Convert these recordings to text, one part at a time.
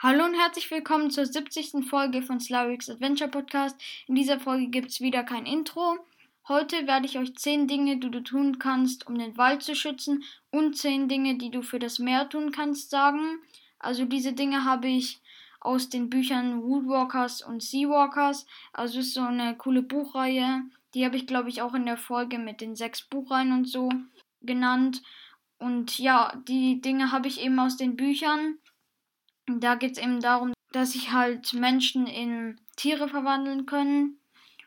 Hallo und herzlich willkommen zur 70. Folge von Slavix Adventure Podcast. In dieser Folge gibt es wieder kein Intro. Heute werde ich euch 10 Dinge, die du tun kannst, um den Wald zu schützen und 10 Dinge, die du für das Meer tun kannst, sagen. Also diese Dinge habe ich aus den Büchern Woodwalkers und Seawalkers. Also ist so eine coole Buchreihe. Die habe ich, glaube ich, auch in der Folge mit den sechs Buchreihen und so genannt. Und ja, die Dinge habe ich eben aus den Büchern. Da geht es eben darum, dass sich halt Menschen in Tiere verwandeln können.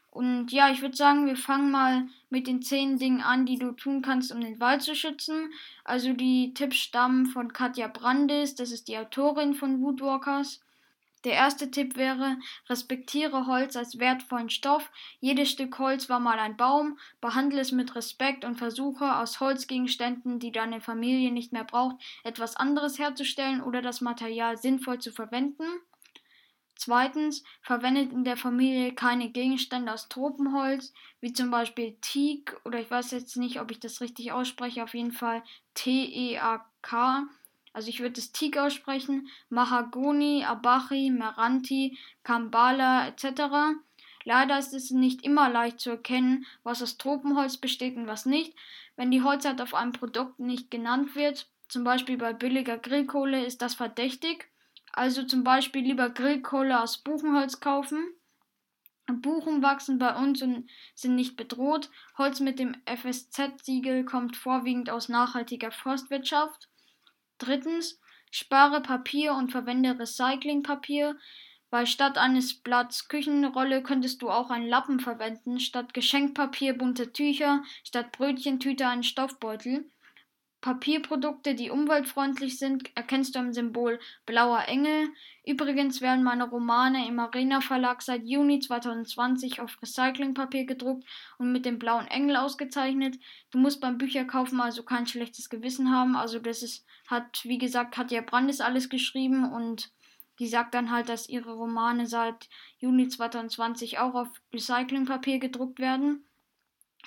Und ja, ich würde sagen, wir fangen mal mit den zehn Dingen an, die du tun kannst, um den Wald zu schützen. Also die Tipps stammen von Katja Brandis, das ist die Autorin von Woodwalkers. Der erste Tipp wäre, respektiere Holz als wertvollen Stoff. Jedes Stück Holz war mal ein Baum. Behandle es mit Respekt und versuche aus Holzgegenständen, die deine Familie nicht mehr braucht, etwas anderes herzustellen oder das Material sinnvoll zu verwenden. Zweitens, verwendet in der Familie keine Gegenstände aus Tropenholz, wie zum Beispiel Teak oder ich weiß jetzt nicht, ob ich das richtig ausspreche, auf jeden Fall T-E-A-K also ich würde es Teak aussprechen, Mahagoni, Abachi, Meranti, Kambala etc. Leider ist es nicht immer leicht zu erkennen, was aus Tropenholz besteht und was nicht. Wenn die Holzart auf einem Produkt nicht genannt wird, zum Beispiel bei billiger Grillkohle, ist das verdächtig. Also zum Beispiel lieber Grillkohle aus Buchenholz kaufen. Buchen wachsen bei uns und sind nicht bedroht. Holz mit dem FSZ-Siegel kommt vorwiegend aus nachhaltiger Forstwirtschaft. Drittens, spare Papier und verwende Recyclingpapier, weil statt eines Blatts Küchenrolle könntest du auch einen Lappen verwenden, statt Geschenkpapier bunte Tücher, statt Brötchentüte einen Stoffbeutel. Papierprodukte, die umweltfreundlich sind, erkennst du am Symbol blauer Engel. Übrigens werden meine Romane im Arena Verlag seit Juni 2020 auf Recyclingpapier gedruckt und mit dem blauen Engel ausgezeichnet. Du musst beim Bücherkaufen also kein schlechtes Gewissen haben. Also das ist, hat, wie gesagt, Katja Brandes alles geschrieben und die sagt dann halt, dass ihre Romane seit Juni 2020 auch auf Recyclingpapier gedruckt werden.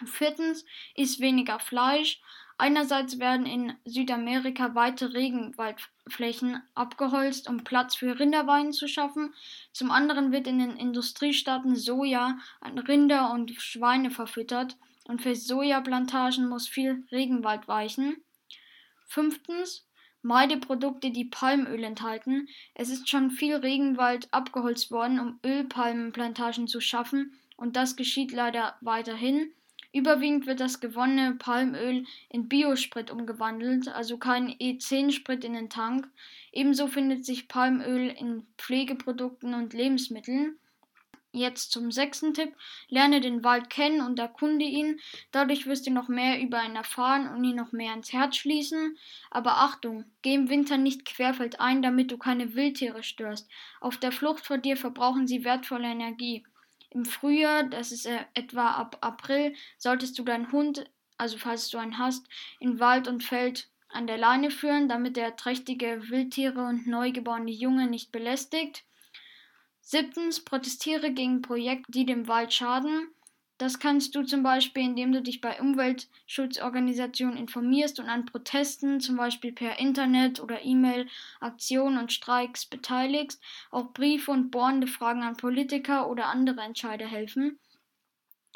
Viertens ist weniger Fleisch. Einerseits werden in Südamerika weite Regenwaldflächen abgeholzt, um Platz für Rinderweiden zu schaffen. Zum anderen wird in den Industriestaaten Soja an Rinder und Schweine verfüttert und für Sojaplantagen muss viel Regenwald weichen. Fünftens, meide Produkte, die Palmöl enthalten. Es ist schon viel Regenwald abgeholzt worden, um Ölpalmenplantagen zu schaffen, und das geschieht leider weiterhin. Überwiegend wird das gewonnene Palmöl in Biosprit umgewandelt, also kein E10-Sprit in den Tank. Ebenso findet sich Palmöl in Pflegeprodukten und Lebensmitteln. Jetzt zum sechsten Tipp. Lerne den Wald kennen und erkunde ihn. Dadurch wirst du noch mehr über ihn erfahren und ihn noch mehr ins Herz schließen. Aber Achtung, geh im Winter nicht querfeldein, damit du keine Wildtiere störst. Auf der Flucht vor dir verbrauchen sie wertvolle Energie. Im Frühjahr, das ist äh, etwa ab April, solltest du deinen Hund, also falls du einen hast, in Wald und Feld an der Leine führen, damit er trächtige Wildtiere und neugeborene Junge nicht belästigt. Siebtens, protestiere gegen Projekte, die dem Wald schaden. Das kannst du zum Beispiel, indem du dich bei Umweltschutzorganisationen informierst und an Protesten, zum Beispiel per Internet oder E-Mail, Aktionen und Streiks beteiligst. Auch Briefe und bohrende Fragen an Politiker oder andere Entscheider helfen.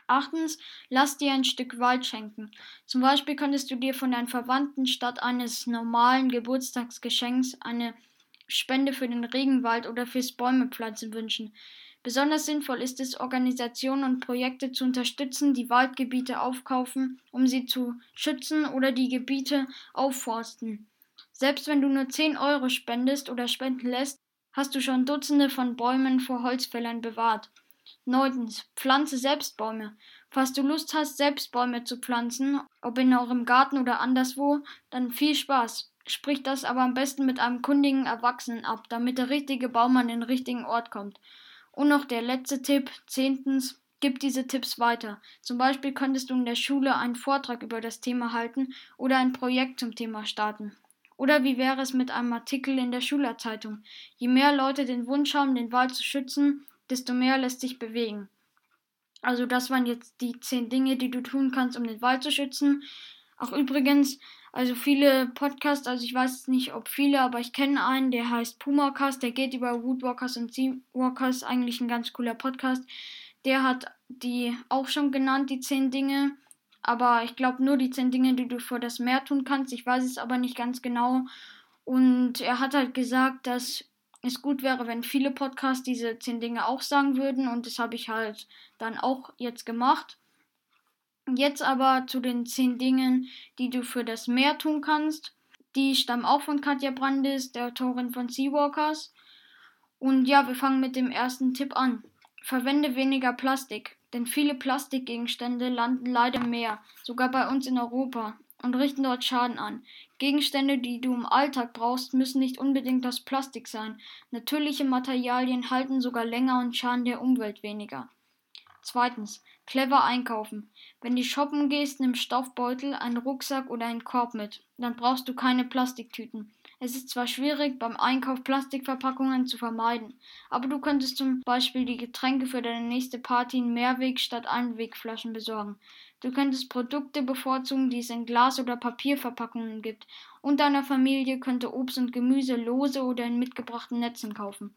Achtens, lass dir ein Stück Wald schenken. Zum Beispiel könntest du dir von deinen Verwandten statt eines normalen Geburtstagsgeschenks eine Spende für den Regenwald oder fürs Bäumepflanzen wünschen. Besonders sinnvoll ist es, Organisationen und Projekte zu unterstützen, die Waldgebiete aufkaufen, um sie zu schützen oder die Gebiete aufforsten. Selbst wenn du nur 10 Euro spendest oder spenden lässt, hast du schon Dutzende von Bäumen vor Holzfällern bewahrt. Neuntens, pflanze selbst Bäume. Falls du Lust hast, selbst Bäume zu pflanzen, ob in eurem Garten oder anderswo, dann viel Spaß. Sprich das aber am besten mit einem kundigen Erwachsenen ab, damit der richtige Baum an den richtigen Ort kommt. Und noch der letzte Tipp, zehntens, gib diese Tipps weiter. Zum Beispiel könntest du in der Schule einen Vortrag über das Thema halten oder ein Projekt zum Thema starten. Oder wie wäre es mit einem Artikel in der Schülerzeitung? Je mehr Leute den Wunsch haben, den Wald zu schützen, desto mehr lässt sich bewegen. Also das waren jetzt die zehn Dinge, die du tun kannst, um den Wald zu schützen. Auch übrigens, Also viele Podcasts, also ich weiß nicht, ob viele, aber ich kenne einen, der heißt Pumacast, der geht über Woodwalkers und Seawalkers, eigentlich ein ganz cooler Podcast. Der hat die auch schon genannt, die zehn Dinge. Aber ich glaube nur die zehn Dinge, die du für das Meer tun kannst. Ich weiß es aber nicht ganz genau. Und er hat halt gesagt, dass es gut wäre, wenn viele Podcasts diese zehn Dinge auch sagen würden. Und das habe ich halt dann auch jetzt gemacht. Jetzt aber zu den zehn Dingen, die du für das Meer tun kannst. Die stammen auch von Katja Brandis, der Autorin von Seawalkers. Und ja, wir fangen mit dem ersten Tipp an. Verwende weniger Plastik, denn viele Plastikgegenstände landen leider im Meer, sogar bei uns in Europa, und richten dort Schaden an. Gegenstände, die du im Alltag brauchst, müssen nicht unbedingt aus Plastik sein. Natürliche Materialien halten sogar länger und schaden der Umwelt weniger. Zweitens, clever einkaufen. Wenn du shoppen gehst, nimm Stoffbeutel, einen Rucksack oder einen Korb mit. Dann brauchst du keine Plastiktüten. Es ist zwar schwierig, beim Einkauf Plastikverpackungen zu vermeiden, aber du könntest zum Beispiel die Getränke für deine nächste Party in Mehrweg statt Einwegflaschen besorgen. Du könntest Produkte bevorzugen, die es in Glas- oder Papierverpackungen gibt, und deiner Familie könnte Obst und Gemüse lose oder in mitgebrachten Netzen kaufen.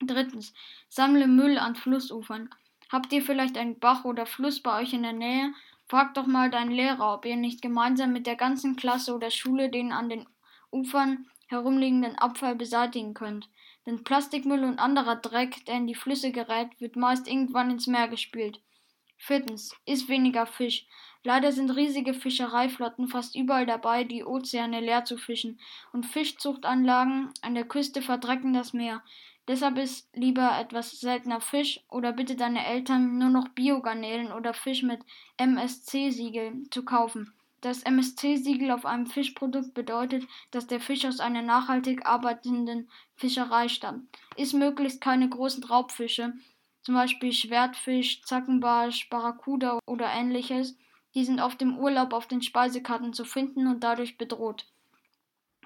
Drittens, sammle Müll an Flussufern. Habt ihr vielleicht einen Bach oder Fluss bei euch in der Nähe? Frag doch mal deinen Lehrer, ob ihr nicht gemeinsam mit der ganzen Klasse oder Schule den an den Ufern herumliegenden Abfall beseitigen könnt. Denn Plastikmüll und anderer Dreck, der in die Flüsse gerät, wird meist irgendwann ins Meer gespült. Viertens. Iss weniger Fisch. Leider sind riesige Fischereiflotten fast überall dabei, die Ozeane leer zu fischen, und Fischzuchtanlagen an der Küste verdrecken das Meer. Deshalb ist lieber etwas seltener Fisch oder bitte deine Eltern nur noch Biogarnelen oder Fisch mit MSC-Siegel zu kaufen. Das MSC-Siegel auf einem Fischprodukt bedeutet, dass der Fisch aus einer nachhaltig arbeitenden Fischerei stammt. Ist möglichst keine großen Raubfische, zum Beispiel Schwertfisch, Zackenbarsch, Barracuda oder ähnliches. Die sind oft im Urlaub auf den Speisekarten zu finden und dadurch bedroht.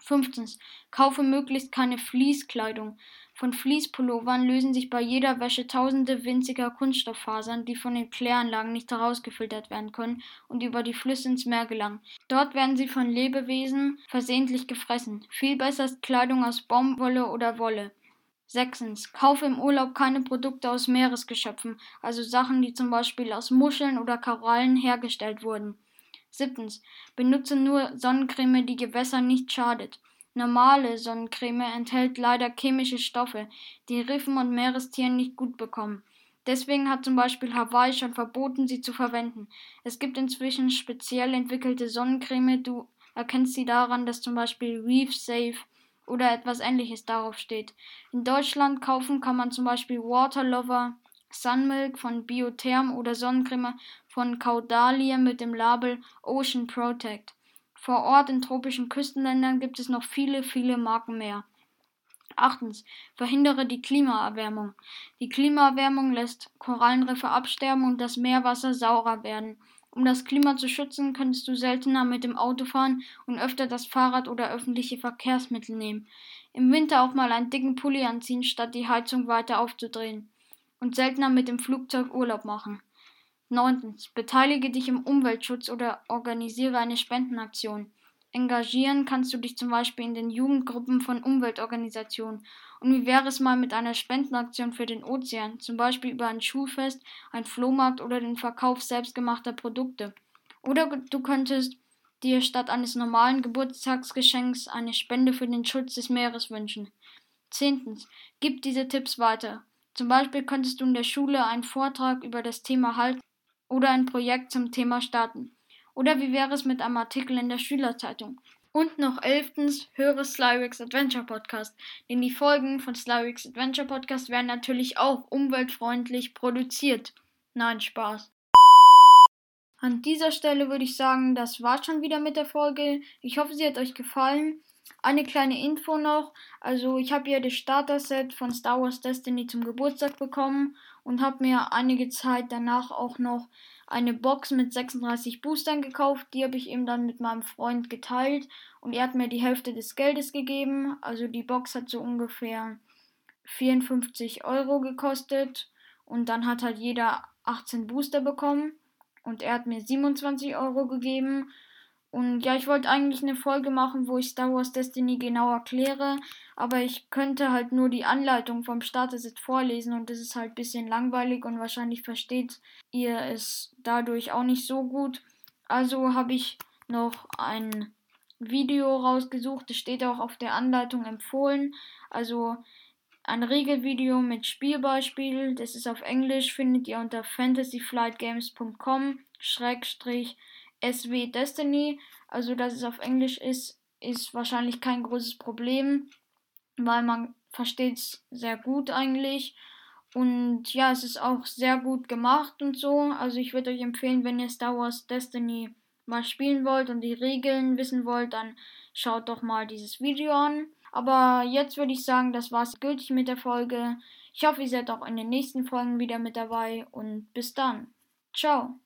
Fünftens. Kaufe möglichst keine Fließkleidung. Von Fließpullovern lösen sich bei jeder Wäsche tausende winziger Kunststofffasern, die von den Kläranlagen nicht herausgefiltert werden können und über die Flüsse ins Meer gelangen. Dort werden sie von Lebewesen versehentlich gefressen. Viel besser ist Kleidung aus Baumwolle oder Wolle. Sechstens. Kaufe im Urlaub keine Produkte aus Meeresgeschöpfen, also Sachen, die zum Beispiel aus Muscheln oder Korallen hergestellt wurden. Siebtens. Benutze nur Sonnencreme, die Gewässern nicht schadet. Normale Sonnencreme enthält leider chemische Stoffe, die Riffen und Meerestieren nicht gut bekommen. Deswegen hat zum Beispiel Hawaii schon verboten, sie zu verwenden. Es gibt inzwischen speziell entwickelte Sonnencreme, du erkennst sie daran, dass zum Beispiel Reef Safe oder etwas ähnliches darauf steht. In Deutschland kaufen kann man zum Beispiel Waterlover, Sunmilk von Biotherm oder Sonnencreme von Caudalie mit dem Label Ocean Protect. Vor Ort in tropischen Küstenländern gibt es noch viele, viele Marken mehr. Achtens. Verhindere die Klimaerwärmung. Die Klimaerwärmung lässt Korallenriffe absterben und das Meerwasser saurer werden. Um das Klima zu schützen, könntest du seltener mit dem Auto fahren und öfter das Fahrrad oder öffentliche Verkehrsmittel nehmen. Im Winter auch mal einen dicken Pulli anziehen, statt die Heizung weiter aufzudrehen. Und seltener mit dem Flugzeug Urlaub machen. 9. Beteilige dich im Umweltschutz oder organisiere eine Spendenaktion. Engagieren kannst du dich zum Beispiel in den Jugendgruppen von Umweltorganisationen. Und wie wäre es mal mit einer Spendenaktion für den Ozean, zum Beispiel über ein Schulfest, ein Flohmarkt oder den Verkauf selbstgemachter Produkte? Oder du könntest dir statt eines normalen Geburtstagsgeschenks eine Spende für den Schutz des Meeres wünschen. Zehntens. Gib diese Tipps weiter. Zum Beispiel könntest du in der Schule einen Vortrag über das Thema halten oder ein Projekt zum Thema starten. Oder wie wäre es mit einem Artikel in der Schülerzeitung? Und noch elftens, höre Slyrix Adventure Podcast. Denn die Folgen von Slyrix Adventure Podcast werden natürlich auch umweltfreundlich produziert. Nein, Spaß. An dieser Stelle würde ich sagen, das war's schon wieder mit der Folge. Ich hoffe, sie hat euch gefallen. Eine kleine Info noch. Also ich habe ja das Starter-Set von Star Wars Destiny zum Geburtstag bekommen und habe mir einige Zeit danach auch noch eine Box mit 36 Boostern gekauft. Die habe ich eben dann mit meinem Freund geteilt und er hat mir die Hälfte des Geldes gegeben. Also die Box hat so ungefähr 54 Euro gekostet und dann hat halt jeder 18 Booster bekommen und er hat mir 27 Euro gegeben Und ja, ich wollte eigentlich eine Folge machen, wo ich Star Wars Destiny genau erkläre, aber ich könnte halt nur die Anleitung vom Starter-Set vorlesen und das ist halt ein bisschen langweilig und wahrscheinlich versteht ihr es dadurch auch nicht so gut. Also habe ich noch ein Video rausgesucht, das steht auch auf der Anleitung empfohlen. Also ein Regelvideo mit Spielbeispiel, das ist auf Englisch, findet ihr unter fantasyflightgames.com SW Destiny. Also, dass es auf Englisch ist, ist wahrscheinlich kein großes Problem, weil man versteht es sehr gut eigentlich. Und ja, es ist auch sehr gut gemacht und so. Also ich würde euch empfehlen, wenn ihr Star Wars Destiny mal spielen wollt und die Regeln wissen wollt, dann schaut doch mal dieses Video an. Aber jetzt würde ich sagen, das war's gültig mit der Folge. Ich hoffe, ihr seid auch in den nächsten Folgen wieder mit dabei und bis dann. Ciao.